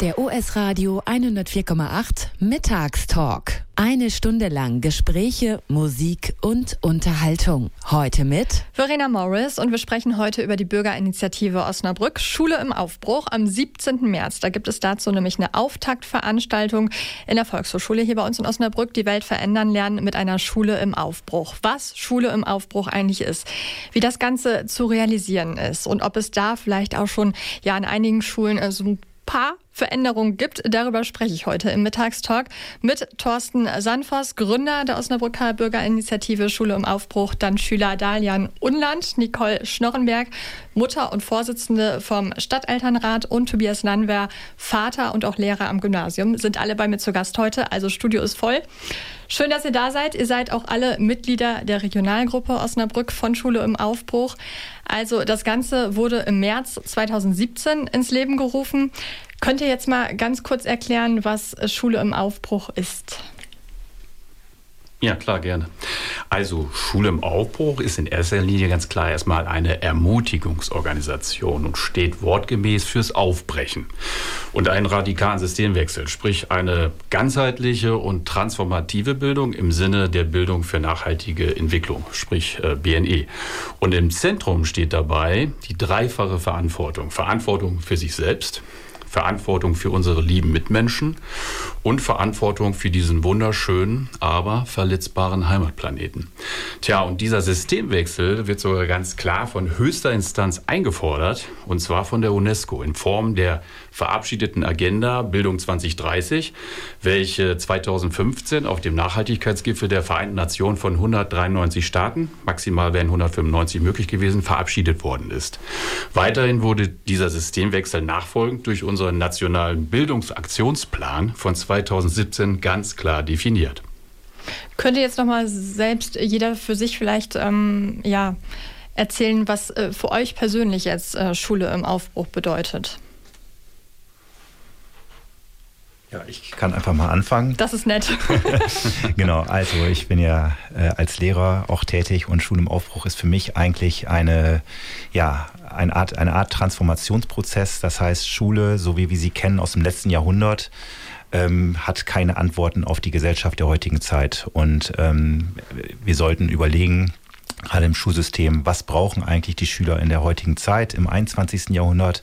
Der US-Radio 104,8 Mittagstalk. Eine Stunde lang Gespräche, Musik und Unterhaltung. Heute mit Verena Morris und wir sprechen heute über die Bürgerinitiative Osnabrück Schule im Aufbruch am 17. März. Da gibt es dazu nämlich eine Auftaktveranstaltung in der Volkshochschule hier bei uns in Osnabrück. Die Welt verändern lernen mit einer Schule im Aufbruch. Was Schule im Aufbruch eigentlich ist, wie das Ganze zu realisieren ist und ob es da vielleicht auch schon ja an einigen Schulen so ein paar Veränderungen gibt. Darüber spreche ich heute im Mittagstalk mit Thorsten Sanfors, Gründer der Osnabrücker Bürgerinitiative Schule im Aufbruch, dann Schüler Dalian Unland, Nicole Schnorrenberg, Mutter und Vorsitzende vom Stadtelternrat und Tobias Nanwer, Vater und auch Lehrer am Gymnasium, sind alle bei mir zu Gast heute. Also Studio ist voll. Schön, dass ihr da seid. Ihr seid auch alle Mitglieder der Regionalgruppe Osnabrück von Schule im Aufbruch. Also das Ganze wurde im März 2017 ins Leben gerufen. Könnt ihr jetzt mal ganz kurz erklären, was Schule im Aufbruch ist? Ja, klar, gerne. Also Schule im Aufbruch ist in erster Linie ganz klar erstmal eine Ermutigungsorganisation und steht wortgemäß fürs Aufbrechen und einen radikalen Systemwechsel, sprich eine ganzheitliche und transformative Bildung im Sinne der Bildung für nachhaltige Entwicklung, sprich äh, BNE. Und im Zentrum steht dabei die dreifache Verantwortung. Verantwortung für sich selbst, Verantwortung für unsere lieben Mitmenschen und Verantwortung für diesen wunderschönen, aber verletzbaren Heimatplaneten. Tja, und dieser Systemwechsel wird sogar ganz klar von höchster Instanz eingefordert, und zwar von der UNESCO in Form der verabschiedeten Agenda Bildung 2030, welche 2015 auf dem Nachhaltigkeitsgipfel der Vereinten Nationen von 193 Staaten, maximal wären 195 möglich gewesen, verabschiedet worden ist. Weiterhin wurde dieser Systemwechsel nachfolgend durch unseren nationalen Bildungsaktionsplan von 2017 ganz klar definiert. Könnte jetzt noch mal selbst jeder für sich vielleicht ähm, ja, erzählen, was äh, für euch persönlich jetzt äh, Schule im Aufbruch bedeutet? Ja, ich kann einfach mal anfangen. Das ist nett. genau, also ich bin ja äh, als Lehrer auch tätig und Schule im Aufbruch ist für mich eigentlich eine, ja, eine Art, eine Art Transformationsprozess. Das heißt, Schule, so wie wir sie kennen aus dem letzten Jahrhundert, ähm, hat keine Antworten auf die Gesellschaft der heutigen Zeit. Und ähm, wir sollten überlegen, gerade im Schulsystem, was brauchen eigentlich die Schüler in der heutigen Zeit, im 21. Jahrhundert?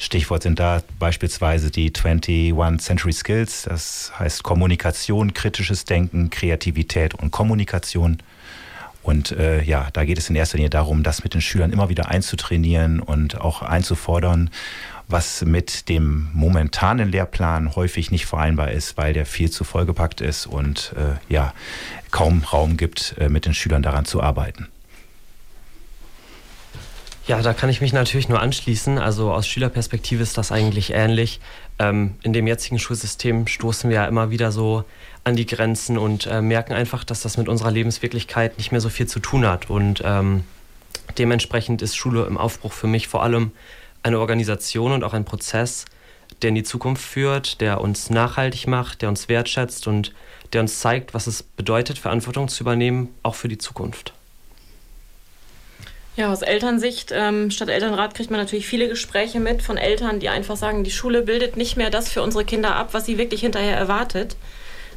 Stichwort sind da beispielsweise die 21 Century Skills, das heißt Kommunikation, kritisches Denken, Kreativität und Kommunikation. Und äh, ja, da geht es in erster Linie darum, das mit den Schülern immer wieder einzutrainieren und auch einzufordern, was mit dem momentanen Lehrplan häufig nicht vereinbar ist, weil der viel zu vollgepackt ist und äh, ja, kaum Raum gibt, äh, mit den Schülern daran zu arbeiten. Ja, da kann ich mich natürlich nur anschließen. Also aus Schülerperspektive ist das eigentlich ähnlich. Ähm, in dem jetzigen Schulsystem stoßen wir ja immer wieder so an die Grenzen und äh, merken einfach, dass das mit unserer Lebenswirklichkeit nicht mehr so viel zu tun hat. Und ähm, dementsprechend ist Schule im Aufbruch für mich vor allem eine Organisation und auch ein Prozess, der in die Zukunft führt, der uns nachhaltig macht, der uns wertschätzt und der uns zeigt, was es bedeutet, Verantwortung zu übernehmen, auch für die Zukunft. Ja, aus Elternsicht, ähm, statt Elternrat kriegt man natürlich viele Gespräche mit von Eltern, die einfach sagen, die Schule bildet nicht mehr das für unsere Kinder ab, was sie wirklich hinterher erwartet.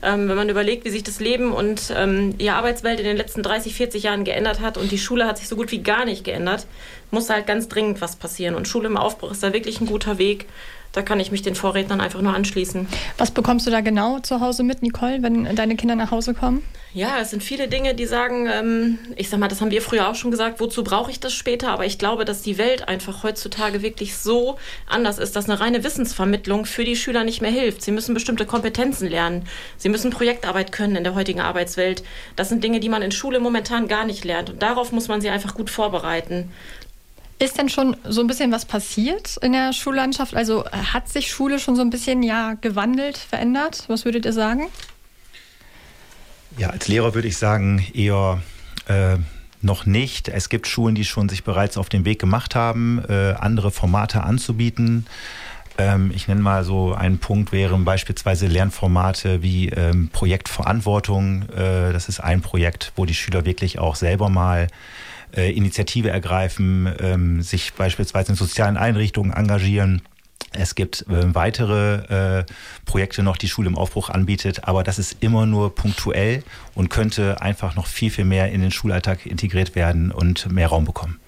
Ähm, wenn man überlegt, wie sich das Leben und ähm, die Arbeitswelt in den letzten 30, 40 Jahren geändert hat und die Schule hat sich so gut wie gar nicht geändert, muss halt ganz dringend was passieren. Und Schule im Aufbruch ist da wirklich ein guter Weg, da kann ich mich den Vorrednern einfach nur anschließen. Was bekommst du da genau zu Hause mit, Nicole, wenn deine Kinder nach Hause kommen? Ja, es sind viele Dinge, die sagen, ähm, ich sag mal, das haben wir früher auch schon gesagt, wozu brauche ich das später? Aber ich glaube, dass die Welt einfach heutzutage wirklich so anders ist, dass eine reine Wissensvermittlung für die Schüler nicht mehr hilft. Sie müssen bestimmte Kompetenzen lernen. Sie müssen Projektarbeit können in der heutigen Arbeitswelt. Das sind Dinge, die man in Schule momentan gar nicht lernt. Und darauf muss man sie einfach gut vorbereiten. Ist denn schon so ein bisschen was passiert in der Schullandschaft? Also hat sich Schule schon so ein bisschen ja gewandelt, verändert? Was würdet ihr sagen? Ja, als Lehrer würde ich sagen, eher äh, noch nicht. Es gibt Schulen, die schon sich bereits auf den Weg gemacht haben, äh, andere Formate anzubieten. Ähm, ich nenne mal so einen Punkt, wären beispielsweise Lernformate wie ähm, Projektverantwortung. Äh, das ist ein Projekt, wo die Schüler wirklich auch selber mal äh, Initiative ergreifen, ähm, sich beispielsweise in sozialen Einrichtungen engagieren Es gibt äh, weitere äh, Projekte noch, die Schule im Aufbruch anbietet, aber das ist immer nur punktuell und könnte einfach noch viel, viel mehr in den Schulalltag integriert werden und mehr Raum bekommen.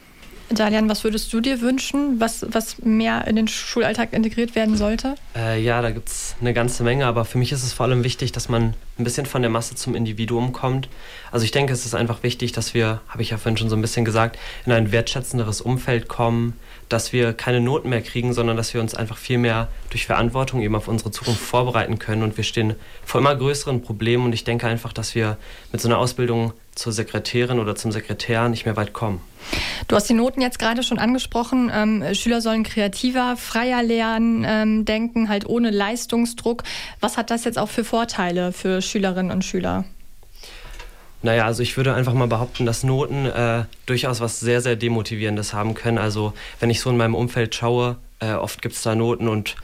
Dalian, was würdest du dir wünschen, was, was mehr in den Schulalltag integriert werden sollte? Äh, ja, da gibt es eine ganze Menge, aber für mich ist es vor allem wichtig, dass man ein bisschen von der Masse zum Individuum kommt. Also ich denke, es ist einfach wichtig, dass wir, habe ich ja vorhin schon so ein bisschen gesagt, in ein wertschätzenderes Umfeld kommen, dass wir keine Noten mehr kriegen, sondern dass wir uns einfach viel mehr durch Verantwortung eben auf unsere Zukunft vorbereiten können. Und wir stehen vor immer größeren Problemen und ich denke einfach, dass wir mit so einer Ausbildung zur Sekretärin oder zum Sekretär nicht mehr weit kommen. Du hast die Noten jetzt gerade schon angesprochen. Ähm, Schüler sollen kreativer, freier lernen, ähm, denken, halt ohne Leistungsdruck. Was hat das jetzt auch für Vorteile für Schülerinnen und Schüler? Naja, also ich würde einfach mal behaupten, dass Noten äh, durchaus was sehr, sehr Demotivierendes haben können. Also wenn ich so in meinem Umfeld schaue, äh, oft gibt es da Noten und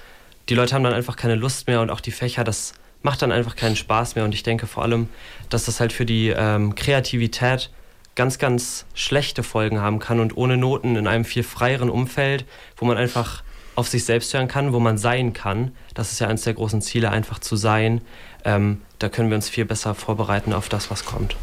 die Leute haben dann einfach keine Lust mehr und auch die Fächer, das macht dann einfach keinen Spaß mehr. Und ich denke vor allem, dass das halt für die ähm, Kreativität ganz, ganz schlechte Folgen haben kann und ohne Noten in einem viel freieren Umfeld, wo man einfach auf sich selbst hören kann, wo man sein kann. Das ist ja eines der großen Ziele, einfach zu sein. Ähm, da können wir uns viel besser vorbereiten auf das, was kommt.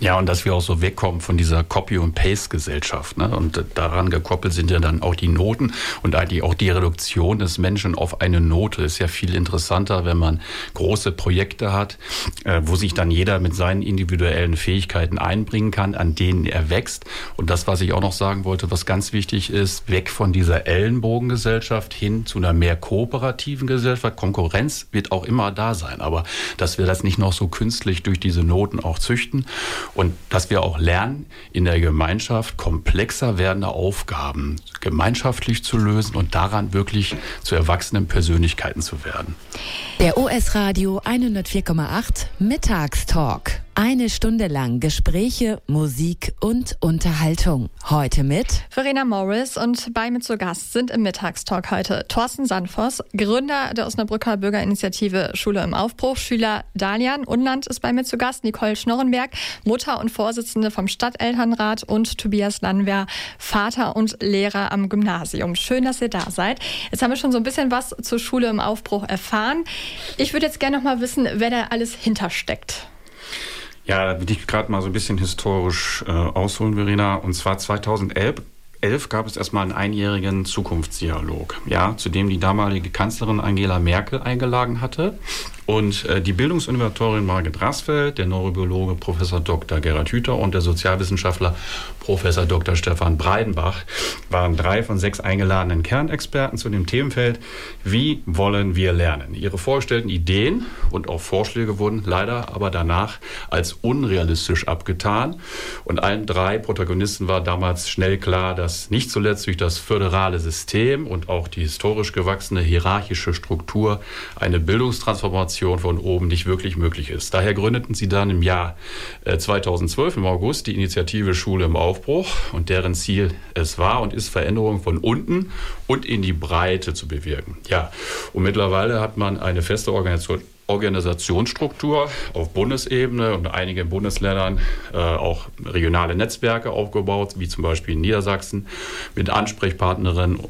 Ja, und dass wir auch so wegkommen von dieser Copy- und Paste-Gesellschaft. Ne? Und daran gekoppelt sind ja dann auch die Noten und eigentlich auch die Reduktion des Menschen auf eine Note ist ja viel interessanter, wenn man große Projekte hat, äh, wo sich dann jeder mit seinen individuellen Fähigkeiten einbringen kann, an denen er wächst. Und das, was ich auch noch sagen wollte, was ganz wichtig ist, weg von dieser Ellenbogengesellschaft hin zu einer mehr kooperativen Gesellschaft. Konkurrenz wird auch immer da sein, aber dass wir das nicht noch so künstlich durch diese Noten auch züchten und dass wir auch lernen, in der Gemeinschaft komplexer werdende Aufgaben gemeinschaftlich zu lösen und daran wirklich zu erwachsenen Persönlichkeiten zu werden. Der OS Radio 104,8 Mittagstalk. Eine Stunde lang Gespräche, Musik und Unterhaltung. Heute mit Verena Morris und bei mir zu Gast sind im Mittagstalk heute Thorsten Sandvoss, Gründer der Osnabrücker Bürgerinitiative Schule im Aufbruch, Schüler Dalian Unland ist bei mir zu Gast, Nicole Schnorrenberg, Mutter und Vorsitzende vom Stadtelternrat und Tobias Landwehr, Vater und Lehrer am Gymnasium. Schön, dass ihr da seid. Jetzt haben wir schon so ein bisschen was zur Schule im Aufbruch erfahren. Ich würde jetzt gerne noch mal wissen, wer da alles hintersteckt. Ja, da will ich gerade mal so ein bisschen historisch äh, ausholen, Verena. Und zwar 2011 2011 gab es erstmal einen einjährigen Zukunftsdialog, ja, zu dem die damalige Kanzlerin Angela Merkel eingeladen hatte. Und äh, die Bildungsinnovatorin Margit Rasfeld, der Neurobiologe Professor Dr. Gerhard Hüther und der Sozialwissenschaftler Professor Dr. Stefan Breidenbach waren drei von sechs eingeladenen Kernexperten zu dem Themenfeld Wie wollen wir lernen? Ihre vorgestellten Ideen und auch Vorschläge wurden leider aber danach als unrealistisch abgetan. Und allen drei Protagonisten war damals schnell klar, dass nicht zuletzt durch das föderale System und auch die historisch gewachsene hierarchische Struktur eine Bildungstransformation von oben nicht wirklich möglich ist. Daher gründeten sie dann im Jahr 2012 äh, im August die Initiative Schule im Aufbruch und deren Ziel es war und ist, Veränderungen von unten und in die Breite zu bewirken. Ja, und mittlerweile hat man eine feste Organisation, Organisationsstruktur auf Bundesebene und einigen Bundesländern äh, auch regionale Netzwerke aufgebaut, wie zum Beispiel in Niedersachsen mit Ansprechpartnerinnen.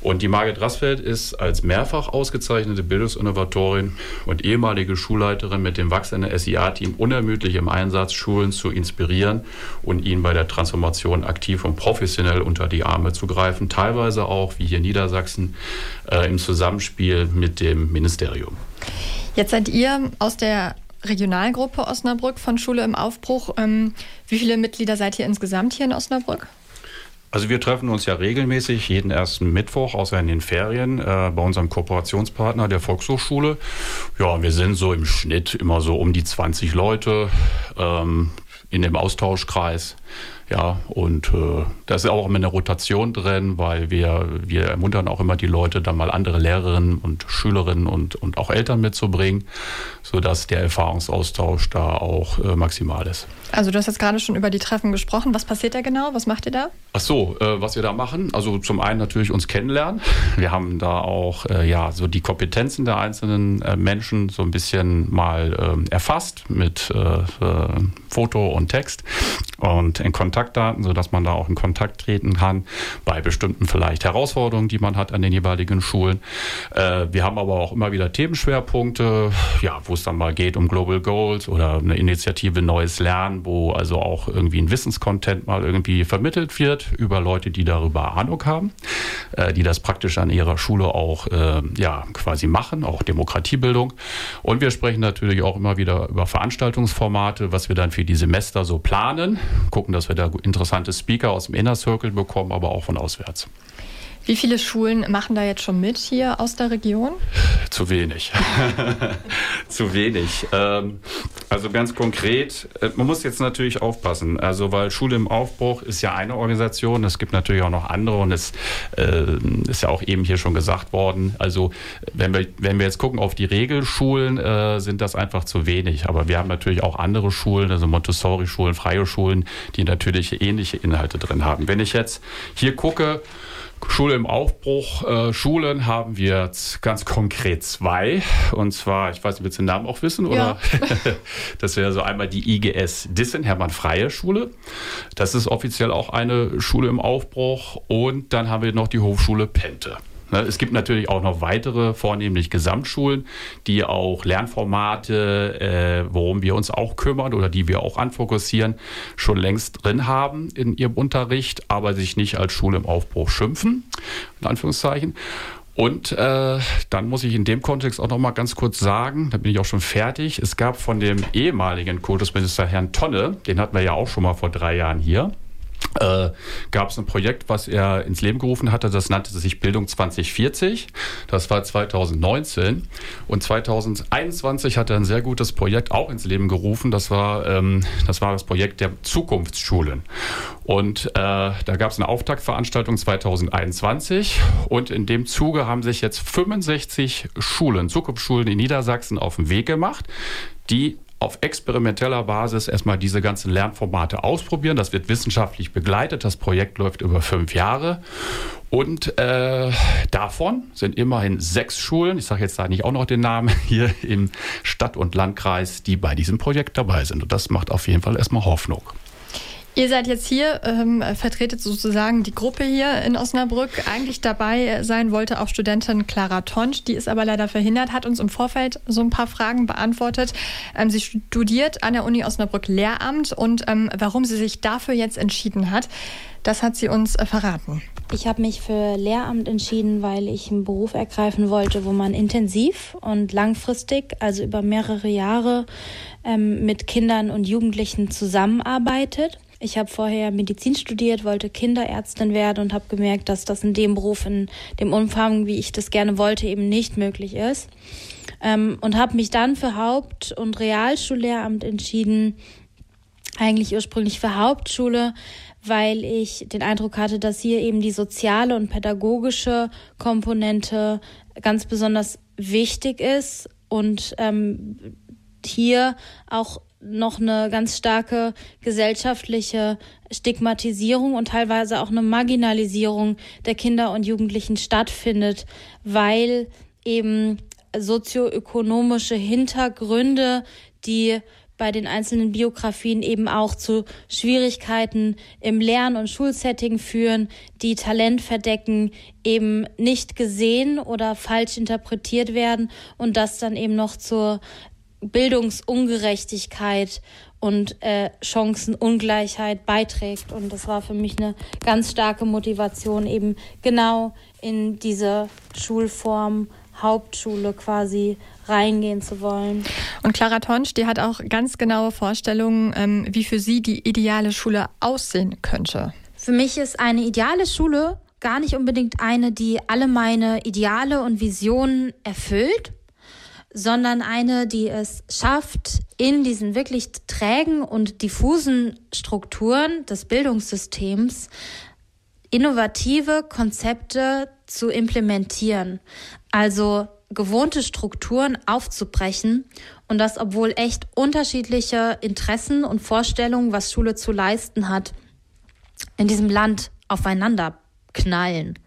Und die Margit Rassfeld ist als mehrfach ausgezeichnete Bildungsinnovatorin und ehemalige Schulleiterin mit dem wachsenden SIA-Team unermüdlich im Einsatz, Schulen zu inspirieren und ihnen bei der Transformation aktiv und professionell unter die Arme zu greifen, teilweise auch, wie hier in Niedersachsen, äh, im Zusammenspiel mit dem Ministerium. Jetzt seid ihr aus der Regionalgruppe Osnabrück von Schule im Aufbruch. Ähm, wie viele Mitglieder seid ihr insgesamt hier in Osnabrück? Also wir treffen uns ja regelmäßig jeden ersten Mittwoch, außer in den Ferien, äh, bei unserem Kooperationspartner der Volkshochschule. Ja, wir sind so im Schnitt immer so um die 20 Leute ähm, in dem Austauschkreis. Ja, und äh, da ist auch immer eine Rotation drin, weil wir, wir ermuntern auch immer die Leute, dann mal andere Lehrerinnen und Schülerinnen und, und auch Eltern mitzubringen, sodass der Erfahrungsaustausch da auch äh, maximal ist. Also du hast jetzt gerade schon über die Treffen gesprochen. Was passiert da genau? Was macht ihr da? Ach so, äh, was wir da machen. Also zum einen natürlich uns kennenlernen. Wir haben da auch äh, ja so die Kompetenzen der einzelnen äh, Menschen so ein bisschen mal ähm, erfasst mit äh, Foto und Text und in Kontaktdaten, sodass man da auch in Kontakt treten kann bei bestimmten vielleicht Herausforderungen, die man hat an den jeweiligen Schulen. Äh, wir haben aber auch immer wieder Themenschwerpunkte, ja, wo es dann mal geht um Global Goals oder eine Initiative Neues Lernen, wo also auch irgendwie ein Wissenscontent mal irgendwie vermittelt wird über Leute, die darüber Ahnung haben, äh, die das praktisch an ihrer Schule auch äh, ja quasi machen, auch Demokratiebildung. Und wir sprechen natürlich auch immer wieder über Veranstaltungsformate, was wir dann für die Semester so planen gucken, dass wir da interessante Speaker aus dem Inner Circle bekommen, aber auch von auswärts. Wie viele Schulen machen da jetzt schon mit hier aus der Region? Zu wenig. Zu wenig. Ähm, also ganz konkret, äh, man muss jetzt natürlich aufpassen. Also weil Schule im Aufbruch ist ja eine Organisation, es gibt natürlich auch noch andere und es äh, ist ja auch eben hier schon gesagt worden. Also wenn wir, wenn wir jetzt gucken auf die Regelschulen, äh, sind das einfach zu wenig. Aber wir haben natürlich auch andere Schulen, also Montessori-Schulen, freie Schulen, die natürlich ähnliche Inhalte drin haben. Wenn ich jetzt hier gucke, Schule im Aufbruch. Äh, Schulen haben wir jetzt ganz konkret zwei. Und zwar, ich weiß nicht, willst du den Namen auch wissen? Oder? Ja. das wäre so einmal die IGS Dissen, Hermann Freie Schule. Das ist offiziell auch eine Schule im Aufbruch. Und dann haben wir noch die Hochschule Pente. Ne, es gibt natürlich auch noch weitere, vornehmlich Gesamtschulen, die auch Lernformate, äh, worum wir uns auch kümmern oder die wir auch anfokussieren, schon längst drin haben in ihrem Unterricht, aber sich nicht als Schule im Aufbruch schimpfen, in Anführungszeichen. Und äh, dann muss ich in dem Kontext auch noch mal ganz kurz sagen, da bin ich auch schon fertig. Es gab von dem ehemaligen Kultusminister Herrn Tonne, den hatten wir ja auch schon mal vor drei Jahren hier, äh, gab es ein Projekt, was er ins Leben gerufen hatte. Das nannte sich Bildung 2040. Das war 2019. Und 2021 hat er ein sehr gutes Projekt auch ins Leben gerufen. Das war, ähm, das, war das Projekt der Zukunftsschulen. Und äh, da gab es eine Auftaktveranstaltung 2021. Und in dem Zuge haben sich jetzt 65 Schulen, Zukunftsschulen in Niedersachsen auf den Weg gemacht, die auf experimenteller Basis erstmal diese ganzen Lernformate ausprobieren. Das wird wissenschaftlich begleitet. Das Projekt läuft über fünf Jahre. Und äh, davon sind immerhin sechs Schulen, ich sage jetzt da nicht auch noch den Namen, hier im Stadt- und Landkreis, die bei diesem Projekt dabei sind. Und das macht auf jeden Fall erstmal Hoffnung. Ihr seid jetzt hier, ähm, vertretet sozusagen die Gruppe hier in Osnabrück. Eigentlich dabei sein wollte auch Studentin Clara Tonsch, die ist aber leider verhindert, hat uns im Vorfeld so ein paar Fragen beantwortet. Ähm, sie studiert an der Uni Osnabrück Lehramt und ähm, warum sie sich dafür jetzt entschieden hat, das hat sie uns äh, verraten. Ich habe mich für Lehramt entschieden, weil ich einen Beruf ergreifen wollte, wo man intensiv und langfristig, also über mehrere Jahre, ähm, mit Kindern und Jugendlichen zusammenarbeitet. Ich habe vorher Medizin studiert, wollte Kinderärztin werden und habe gemerkt, dass das in dem Beruf, in dem Umfang, wie ich das gerne wollte, eben nicht möglich ist. Ähm, und habe mich dann für Haupt- und Realschullehramt entschieden, eigentlich ursprünglich für Hauptschule, weil ich den Eindruck hatte, dass hier eben die soziale und pädagogische Komponente ganz besonders wichtig ist und ähm, hier auch noch eine ganz starke gesellschaftliche Stigmatisierung und teilweise auch eine Marginalisierung der Kinder und Jugendlichen stattfindet, weil eben sozioökonomische Hintergründe, die bei den einzelnen Biografien eben auch zu Schwierigkeiten im Lern- und Schulsetting führen, die Talent verdecken, eben nicht gesehen oder falsch interpretiert werden und das dann eben noch zur Bildungsungerechtigkeit und äh, Chancenungleichheit beiträgt. Und das war für mich eine ganz starke Motivation, eben genau in diese Schulform Hauptschule quasi reingehen zu wollen. Und Clara Tonsch, die hat auch ganz genaue Vorstellungen, ähm, wie für sie die ideale Schule aussehen könnte. Für mich ist eine ideale Schule gar nicht unbedingt eine, die alle meine Ideale und Visionen erfüllt, sondern eine, die es schafft, in diesen wirklich trägen und diffusen Strukturen des Bildungssystems innovative Konzepte zu implementieren. Also gewohnte Strukturen aufzubrechen und das, obwohl echt unterschiedliche Interessen und Vorstellungen, was Schule zu leisten hat, in diesem Land aufeinander knallen.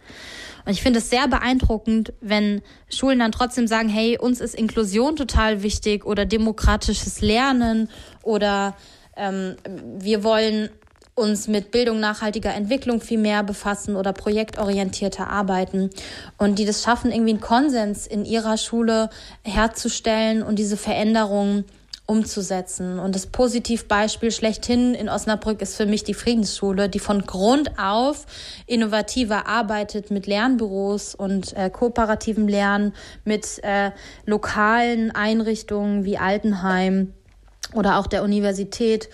Und ich finde es sehr beeindruckend, wenn Schulen dann trotzdem sagen, hey, uns ist Inklusion total wichtig oder demokratisches Lernen oder ähm, wir wollen uns mit Bildung nachhaltiger Entwicklung viel mehr befassen oder projektorientierter arbeiten. Und die das schaffen, irgendwie einen Konsens in ihrer Schule herzustellen und diese Veränderungen umzusetzen. Und das Positivbeispiel schlechthin in Osnabrück ist für mich die Friedensschule, die von Grund auf innovativer arbeitet mit Lernbüros und äh, kooperativem Lernen, mit äh, lokalen Einrichtungen wie Altenheim oder auch der Universität.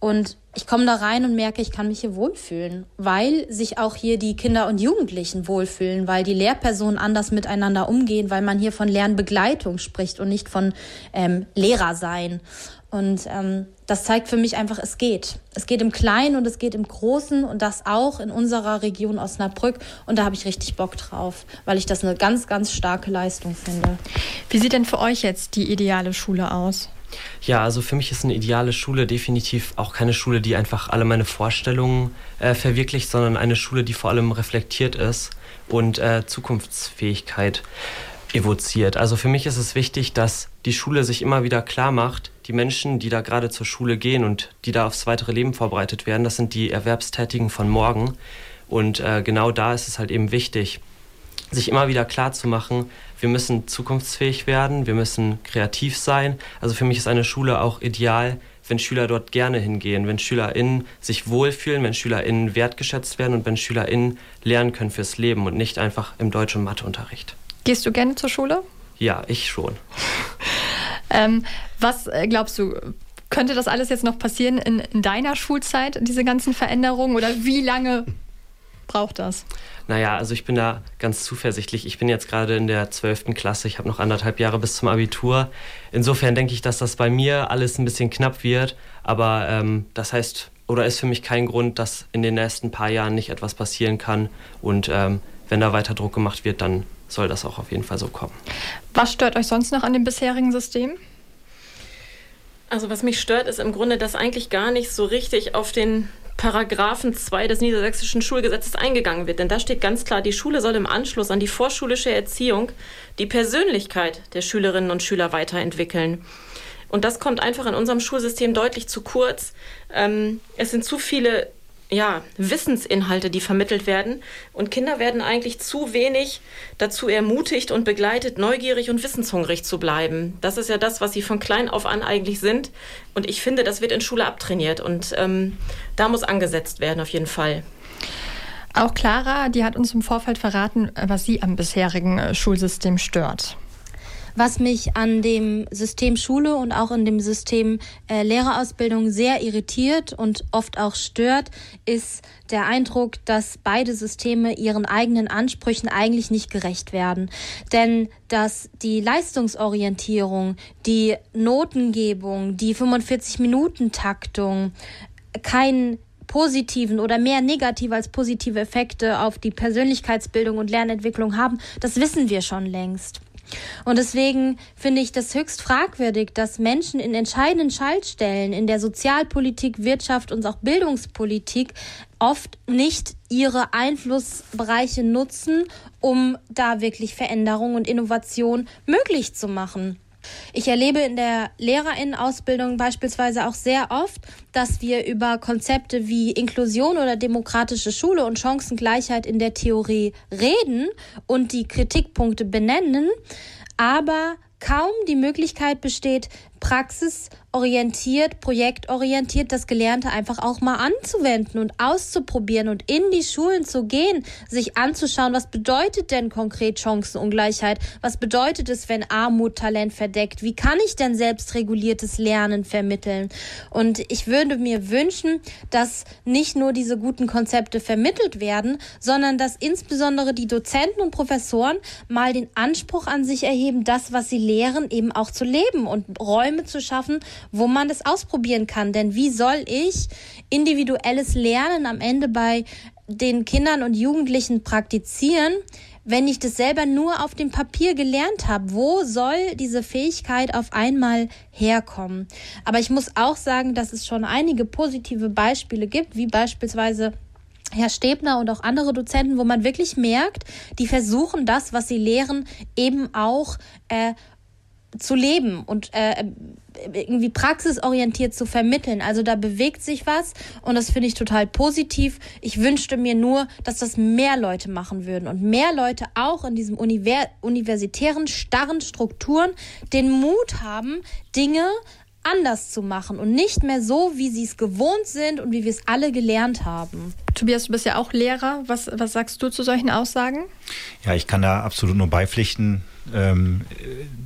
Und ich komme da rein und merke, ich kann mich hier wohlfühlen, weil sich auch hier die Kinder und Jugendlichen wohlfühlen, weil die Lehrpersonen anders miteinander umgehen, weil man hier von Lernbegleitung spricht und nicht von ähm, Lehrer sein. Und ähm, das zeigt für mich einfach, es geht. Es geht im Kleinen und es geht im Großen und das auch in unserer Region Osnabrück. Und da habe ich richtig Bock drauf, weil ich das eine ganz, ganz starke Leistung finde. Wie sieht denn für euch jetzt die ideale Schule aus? Ja, also für mich ist eine ideale Schule definitiv auch keine Schule, die einfach alle meine Vorstellungen äh, verwirklicht, sondern eine Schule, die vor allem reflektiert ist und äh, Zukunftsfähigkeit evoziert. Also für mich ist es wichtig, dass die Schule sich immer wieder klar macht, die Menschen, die da gerade zur Schule gehen und die da aufs weitere Leben vorbereitet werden, das sind die Erwerbstätigen von morgen. Und äh, genau da ist es halt eben wichtig, sich immer wieder klar zu machen, wir müssen zukunftsfähig werden, wir müssen kreativ sein. Also für mich ist eine Schule auch ideal, wenn Schüler dort gerne hingehen, wenn SchülerInnen sich wohlfühlen, wenn SchülerInnen wertgeschätzt werden und wenn SchülerInnen lernen können fürs Leben und nicht einfach im Deutsch- und Matheunterricht. Gehst du gerne zur Schule? Ja, ich schon. ähm, was äh, glaubst du, könnte das alles jetzt noch passieren in, in deiner Schulzeit, diese ganzen Veränderungen? Oder wie lange braucht das? Naja, also ich bin da ganz zuversichtlich. Ich bin jetzt gerade in der 12. Klasse. Ich habe noch anderthalb Jahre bis zum Abitur. Insofern denke ich, dass das bei mir alles ein bisschen knapp wird. Aber ähm, das heißt, oder ist für mich kein Grund, dass in den nächsten paar Jahren nicht etwas passieren kann. Und ähm, wenn da weiter Druck gemacht wird, dann soll das auch auf jeden Fall so kommen. Was stört euch sonst noch an dem bisherigen System? Also was mich stört, ist im Grunde, dass eigentlich gar nicht so richtig auf den Paragraphen 2 des niedersächsischen Schulgesetzes eingegangen wird. Denn da steht ganz klar, die Schule soll im Anschluss an die vorschulische Erziehung die Persönlichkeit der Schülerinnen und Schüler weiterentwickeln. Und das kommt einfach in unserem Schulsystem deutlich zu kurz. Ähm, es sind zu viele ja, Wissensinhalte, die vermittelt werden. Und Kinder werden eigentlich zu wenig dazu ermutigt und begleitet, neugierig und wissenshungrig zu bleiben. Das ist ja das, was sie von klein auf an eigentlich sind. Und ich finde, das wird in Schule abtrainiert. Und ähm, da muss angesetzt werden, auf jeden Fall. Auch Clara, die hat uns im Vorfeld verraten, was sie am bisherigen äh, Schulsystem stört. Was mich an dem System Schule und auch in dem System äh, Lehrerausbildung sehr irritiert und oft auch stört, ist der Eindruck, dass beide Systeme ihren eigenen Ansprüchen eigentlich nicht gerecht werden. Denn dass die Leistungsorientierung, die Notengebung, die 45-Minuten-Taktung keinen positiven oder mehr negative als positive Effekte auf die Persönlichkeitsbildung und Lernentwicklung haben, das wissen wir schon längst. Und deswegen finde ich das höchst fragwürdig, dass Menschen in entscheidenden Schaltstellen in der Sozialpolitik, Wirtschaft und auch Bildungspolitik oft nicht ihre Einflussbereiche nutzen, um da wirklich Veränderung und Innovation möglich zu machen. Ich erlebe in der Lehrerinnenausbildung beispielsweise auch sehr oft, dass wir über Konzepte wie Inklusion oder demokratische Schule und Chancengleichheit in der Theorie reden und die Kritikpunkte benennen, aber kaum die Möglichkeit besteht, praxisorientiert, projektorientiert das Gelernte einfach auch mal anzuwenden und auszuprobieren und in die Schulen zu gehen, sich anzuschauen, was bedeutet denn konkret Chancenungleichheit? Was bedeutet es, wenn Armut Talent verdeckt? Wie kann ich denn selbstreguliertes Lernen vermitteln? Und ich würde mir wünschen, dass nicht nur diese guten Konzepte vermittelt werden, sondern dass insbesondere die Dozenten und Professoren mal den Anspruch an sich erheben, das, was sie lehren, eben auch zu leben und Räume zu schaffen, wo man das ausprobieren kann. Denn wie soll ich individuelles Lernen am Ende bei den Kindern und Jugendlichen praktizieren, wenn ich das selber nur auf dem Papier gelernt habe? Wo soll diese Fähigkeit auf einmal herkommen? Aber ich muss auch sagen, dass es schon einige positive Beispiele gibt, wie beispielsweise Herr Stebner und auch andere Dozenten, wo man wirklich merkt, die versuchen das, was sie lehren, eben auch äh, zu leben und äh, irgendwie praxisorientiert zu vermitteln. Also da bewegt sich was und das finde ich total positiv. Ich wünschte mir nur, dass das mehr Leute machen würden und mehr Leute auch in diesem Univers universitären, starren Strukturen den Mut haben, Dinge anders zu machen und nicht mehr so, wie sie es gewohnt sind und wie wir es alle gelernt haben. Tobias, du bist ja auch Lehrer. Was, was sagst du zu solchen Aussagen? Ja, ich kann da absolut nur beipflichten. Ähm,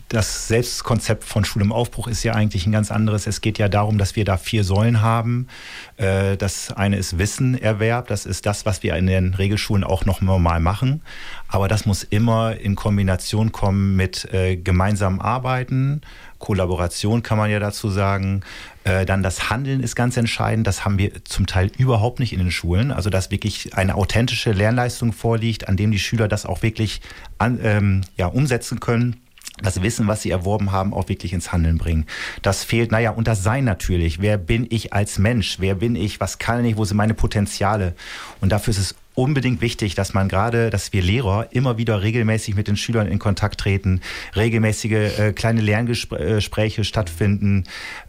das Selbstkonzept von Schule im Aufbruch ist ja eigentlich ein ganz anderes. Es geht ja darum, dass wir da vier Säulen haben. Äh, das eine ist Wissenerwerb. Das ist das, was wir in den Regelschulen auch noch normal machen. Aber das muss immer in Kombination kommen mit äh, gemeinsamem Arbeiten, Kollaboration kann man ja dazu sagen. Äh, dann das Handeln ist ganz entscheidend. Das haben wir zum Teil überhaupt nicht in den Schulen. Also dass wirklich eine authentische Lernleistung vorliegt, an dem die Schüler das auch wirklich an, ähm, ja, umsetzen können das Wissen, was sie erworben haben, auch wirklich ins Handeln bringen. Das fehlt, naja, und das Sein natürlich. Wer bin ich als Mensch? Wer bin ich? Was kann ich? Wo sind meine Potenziale? Und dafür ist es unbedingt wichtig, dass man gerade, dass wir Lehrer immer wieder regelmäßig mit den Schülern in Kontakt treten, regelmäßige äh, kleine Lerngespräche stattfinden.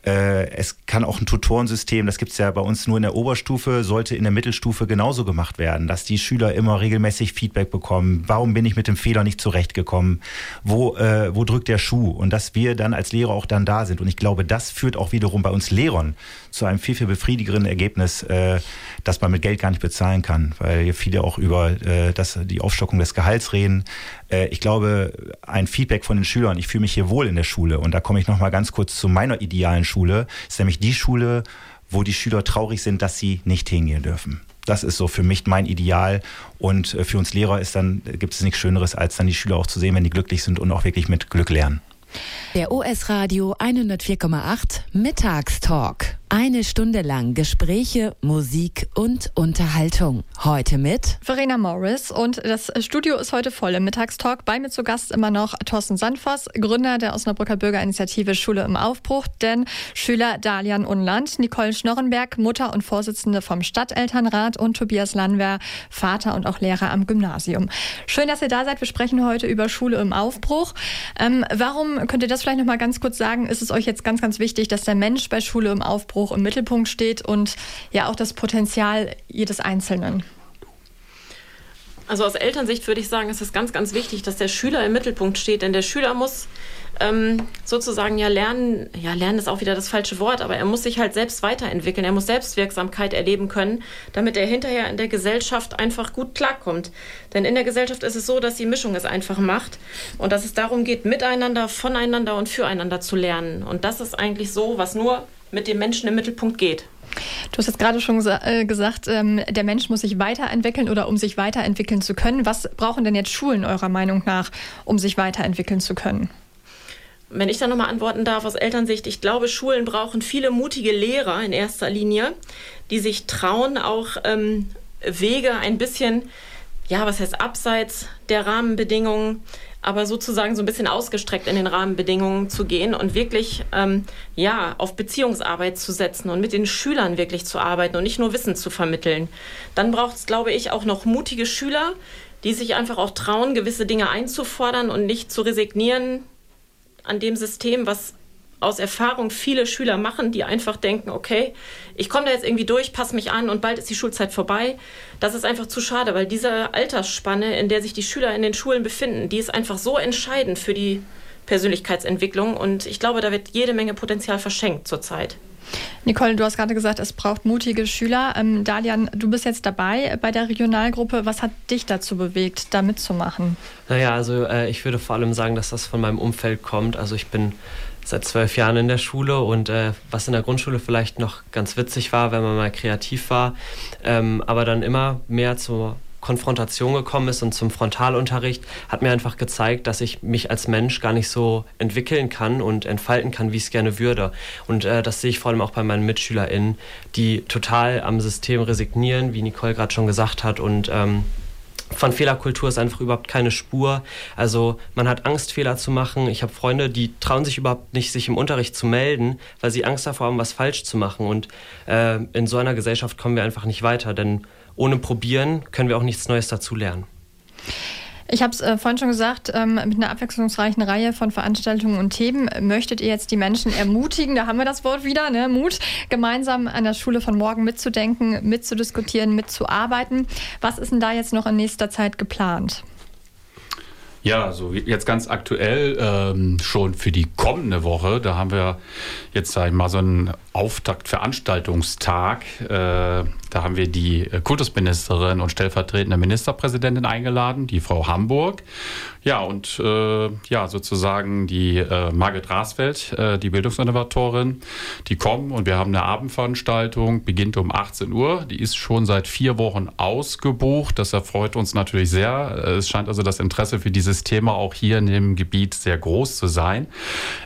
Äh, es kann auch ein Tutorensystem, das gibt es ja bei uns nur in der Oberstufe, sollte in der Mittelstufe genauso gemacht werden, dass die Schüler immer regelmäßig Feedback bekommen. Warum bin ich mit dem Fehler nicht zurechtgekommen? Wo, äh, wo drückt der Schuh? Und dass wir dann als Lehrer auch dann da sind. Und ich glaube, das führt auch wiederum bei uns Lehrern zu einem viel, viel befriedigeren Ergebnis, äh, das man mit Geld gar nicht bezahlen kann, weil viele auch über äh, das, die Aufstockung des Gehalts reden. Äh, ich glaube, ein Feedback von den Schülern, ich fühle mich hier wohl in der Schule und da komme ich nochmal ganz kurz zu meiner idealen Schule, ist nämlich die Schule, wo die Schüler traurig sind, dass sie nicht hingehen dürfen. Das ist so für mich mein Ideal. Und äh, für uns Lehrer ist dann, gibt es nichts Schöneres, als dann die Schüler auch zu sehen, wenn die glücklich sind und auch wirklich mit Glück lernen. Der OS Radio 104,8 Mittagstalk. Eine Stunde lang Gespräche, Musik und Unterhaltung. Heute mit Verena Morris und das Studio ist heute voll im Mittagstalk. Bei mir zu Gast immer noch Thorsten Sandvoss, Gründer der Osnabrücker Bürgerinitiative Schule im Aufbruch, denn Schüler Dalian Unland, Nicole Schnorrenberg, Mutter und Vorsitzende vom Stadtelternrat und Tobias Lanwer, Vater und auch Lehrer am Gymnasium. Schön, dass ihr da seid. Wir sprechen heute über Schule im Aufbruch. Ähm, warum könnt ihr das vielleicht noch mal ganz kurz sagen? Ist es euch jetzt ganz, ganz wichtig, dass der Mensch bei Schule im Aufbruch Aufbruch im Mittelpunkt steht und ja auch das Potenzial jedes Einzelnen. Also aus Elternsicht würde ich sagen, ist es ganz, ganz wichtig, dass der Schüler im Mittelpunkt steht, denn der Schüler muss ähm, sozusagen ja lernen, ja, lernen ist auch wieder das falsche Wort, aber er muss sich halt selbst weiterentwickeln, er muss Selbstwirksamkeit erleben können, damit er hinterher in der Gesellschaft einfach gut klarkommt. Denn in der Gesellschaft ist es so, dass die Mischung es einfach macht und dass es darum geht, miteinander, voneinander und füreinander zu lernen. Und das ist eigentlich so, was nur mit dem Menschen im Mittelpunkt geht. Du hast jetzt gerade schon äh, gesagt, ähm, der Mensch muss sich weiterentwickeln oder um sich weiterentwickeln zu können. Was brauchen denn jetzt Schulen eurer Meinung nach, um sich weiterentwickeln zu können? Wenn ich da nochmal antworten darf aus Elternsicht, ich glaube, Schulen brauchen viele mutige Lehrer in erster Linie, die sich trauen, auch ähm, Wege ein bisschen, ja, was heißt abseits der Rahmenbedingungen aber sozusagen so ein bisschen ausgestreckt in den Rahmenbedingungen zu gehen und wirklich ähm, ja auf Beziehungsarbeit zu setzen und mit den Schülern wirklich zu arbeiten und nicht nur Wissen zu vermitteln. Dann braucht es, glaube ich, auch noch mutige Schüler, die sich einfach auch trauen, gewisse Dinge einzufordern und nicht zu resignieren an dem System, was aus Erfahrung viele Schüler machen, die einfach denken, okay, ich komme da jetzt irgendwie durch, passe mich an und bald ist die Schulzeit vorbei. Das ist einfach zu schade, weil diese Altersspanne, in der sich die Schüler in den Schulen befinden, die ist einfach so entscheidend für die Persönlichkeitsentwicklung und ich glaube, da wird jede Menge Potenzial verschenkt zurzeit. Nicole, du hast gerade gesagt, es braucht mutige Schüler. Ähm, Dalian, du bist jetzt dabei bei der Regionalgruppe. Was hat dich dazu bewegt, da mitzumachen? Naja, also äh, ich würde vor allem sagen, dass das von meinem Umfeld kommt. Also ich bin seit zwölf Jahren in der Schule und äh, was in der Grundschule vielleicht noch ganz witzig war, wenn man mal kreativ war, ähm, aber dann immer mehr zur Konfrontation gekommen ist und zum Frontalunterricht, hat mir einfach gezeigt, dass ich mich als Mensch gar nicht so entwickeln kann und entfalten kann, wie ich es gerne würde. Und äh, das sehe ich vor allem auch bei meinen MitschülerInnen, die total am System resignieren, wie Nicole gerade schon gesagt hat, und ähm, von Fehlerkultur ist einfach überhaupt keine Spur. Also man hat Angst, Fehler zu machen. Ich habe Freunde, die trauen sich überhaupt nicht, sich im Unterricht zu melden, weil sie Angst davor haben, was falsch zu machen. Und äh, in so einer Gesellschaft kommen wir einfach nicht weiter, denn ohne Probieren können wir auch nichts Neues dazu lernen. Ich habe es äh, vorhin schon gesagt, ähm, mit einer abwechslungsreichen Reihe von Veranstaltungen und Themen möchtet ihr jetzt die Menschen ermutigen, da haben wir das Wort wieder, ne? Mut, gemeinsam an der Schule von morgen mitzudenken, mitzudiskutieren, mitzuarbeiten. Was ist denn da jetzt noch in nächster Zeit geplant? Ja, also jetzt ganz aktuell ähm, schon für die kommende Woche, da haben wir jetzt sag ich mal so einen Auftaktveranstaltungstag. Äh, da haben wir die Kultusministerin und stellvertretende Ministerpräsidentin eingeladen, die Frau Hamburg. Ja, und äh, ja, sozusagen die äh, Margit Rasfeld, äh, die Bildungsinnovatorin, die kommen und wir haben eine Abendveranstaltung, beginnt um 18 Uhr. Die ist schon seit vier Wochen ausgebucht. Das erfreut uns natürlich sehr. Es scheint also das Interesse für dieses Thema auch hier in dem Gebiet sehr groß zu sein.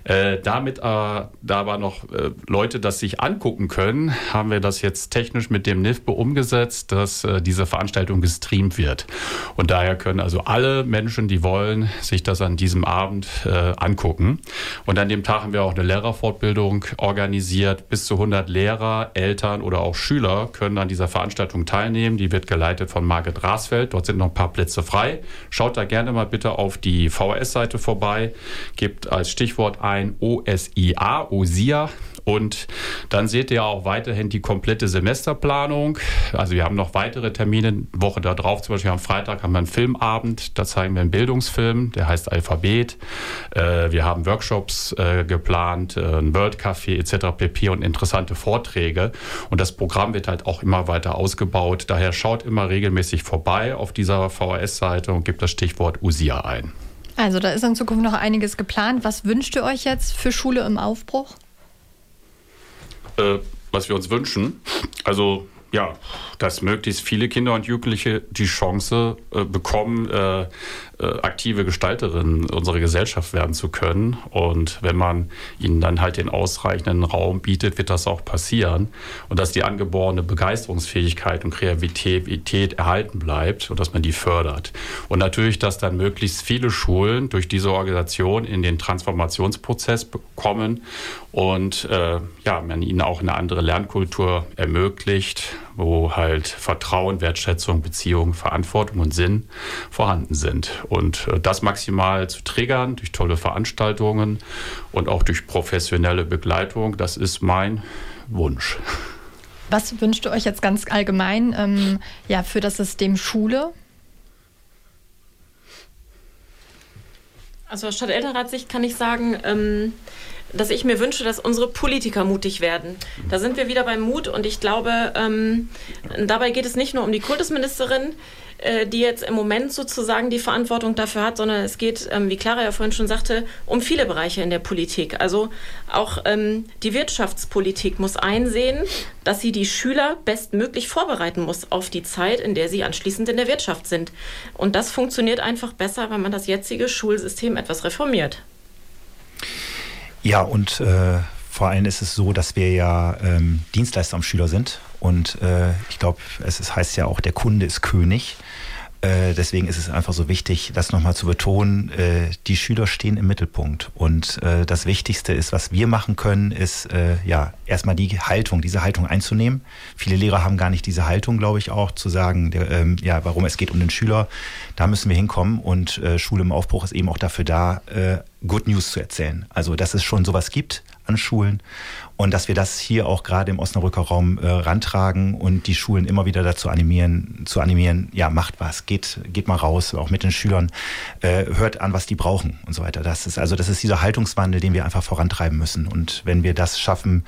Äh, damit äh, da aber noch äh, Leute das sich angucken können, haben wir das jetzt technisch mit dem NIFBE umgesetzt, dass äh, diese Veranstaltung gestreamt wird. Und daher können also alle Menschen, die wollen, sich das an diesem Abend äh, angucken. Und an dem Tag haben wir auch eine Lehrerfortbildung organisiert. Bis zu 100 Lehrer, Eltern oder auch Schüler können an dieser Veranstaltung teilnehmen. Die wird geleitet von Margit Rasfeld. Dort sind noch ein paar Plätze frei. Schaut da gerne mal bitte auf die VHS-Seite vorbei. Gebt als Stichwort ein OSIA, OSIA und dann seht ihr auch weiterhin die komplette Semesterplanung. Also wir haben noch weitere Termine. Woche darauf, zum Beispiel am Freitag, haben wir einen Filmabend. Da zeigen wir einen Bildungsfilm, der heißt Alphabet. Äh, wir haben Workshops äh, geplant, äh, ein World Café etc. pp. und interessante Vorträge. Und das Programm wird halt auch immer weiter ausgebaut. Daher schaut immer regelmäßig vorbei auf dieser VHS-Seite und gebt das Stichwort USIA ein. Also da ist in Zukunft noch einiges geplant. Was wünscht ihr euch jetzt für Schule im Aufbruch? Was wir uns wünschen. Also ja, dass möglichst viele Kinder und Jugendliche die Chance äh, bekommen, äh, äh, aktive Gestalterinnen unserer Gesellschaft werden zu können. Und wenn man ihnen dann halt den ausreichenden Raum bietet, wird das auch passieren. Und dass die angeborene Begeisterungsfähigkeit und Kreativität erhalten bleibt und dass man die fördert. Und natürlich, dass dann möglichst viele Schulen durch diese Organisation in den Transformationsprozess kommen und äh, ja, man ihnen auch eine andere Lernkultur ermöglicht, wo halt Vertrauen, Wertschätzung, Beziehung, Verantwortung und Sinn vorhanden sind. Und äh, das maximal zu triggern durch tolle Veranstaltungen und auch durch professionelle Begleitung, das ist mein Wunsch. Was wünscht ihr euch jetzt ganz allgemein ähm, ja, für das System Schule? Also aus Stadtelternratssicht kann ich sagen, ähm, dass ich mir wünsche, dass unsere Politiker mutig werden. Da sind wir wieder beim Mut und ich glaube, ähm, dabei geht es nicht nur um die Kultusministerin, äh, die jetzt im Moment sozusagen die Verantwortung dafür hat, sondern es geht, ähm, wie Clara ja vorhin schon sagte, um viele Bereiche in der Politik. Also auch ähm, die Wirtschaftspolitik muss einsehen, dass sie die Schüler bestmöglich vorbereiten muss auf die Zeit, in der sie anschließend in der Wirtschaft sind. Und das funktioniert einfach besser, wenn man das jetzige Schulsystem etwas reformiert. Ja, und äh, vor allem ist es so, dass wir ja ähm, Dienstleister am Schüler sind. Und äh, ich glaube, es ist, heißt ja auch, der Kunde ist König. Äh, deswegen ist es einfach so wichtig, das nochmal zu betonen. Äh, die Schüler stehen im Mittelpunkt. Und äh, das Wichtigste ist, was wir machen können, ist äh, ja erstmal die Haltung, diese Haltung einzunehmen. Viele Lehrer haben gar nicht diese Haltung, glaube ich, auch zu sagen, der, ähm, ja, warum es geht um den Schüler. Da müssen wir hinkommen. Und äh, Schule im Aufbruch ist eben auch dafür da, Good News zu erzählen. Also, dass es schon sowas gibt an Schulen und dass wir das hier auch gerade im Osnabrücker Raum äh, rantragen und die Schulen immer wieder dazu animieren, zu animieren, ja, macht was, geht, geht mal raus, auch mit den Schülern, äh, hört an, was die brauchen und so weiter. Das ist also, das ist dieser Haltungswandel, den wir einfach vorantreiben müssen. Und wenn wir das schaffen,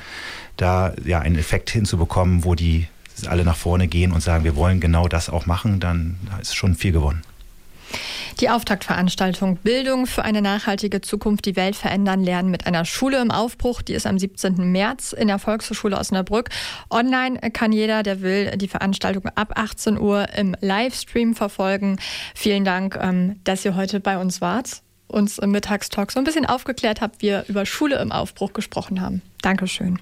da ja einen Effekt hinzubekommen, wo die alle nach vorne gehen und sagen, wir wollen genau das auch machen, dann ist schon viel gewonnen. Die Auftaktveranstaltung Bildung für eine nachhaltige Zukunft, die Welt verändern, lernen mit einer Schule im Aufbruch. Die ist am 17. März in der Volkshochschule Osnabrück. Online kann jeder, der will, die Veranstaltung ab 18 Uhr im Livestream verfolgen. Vielen Dank, ähm, dass ihr heute bei uns wart, uns im Mittagstalk so ein bisschen aufgeklärt habt, wir über Schule im Aufbruch gesprochen haben. Dankeschön.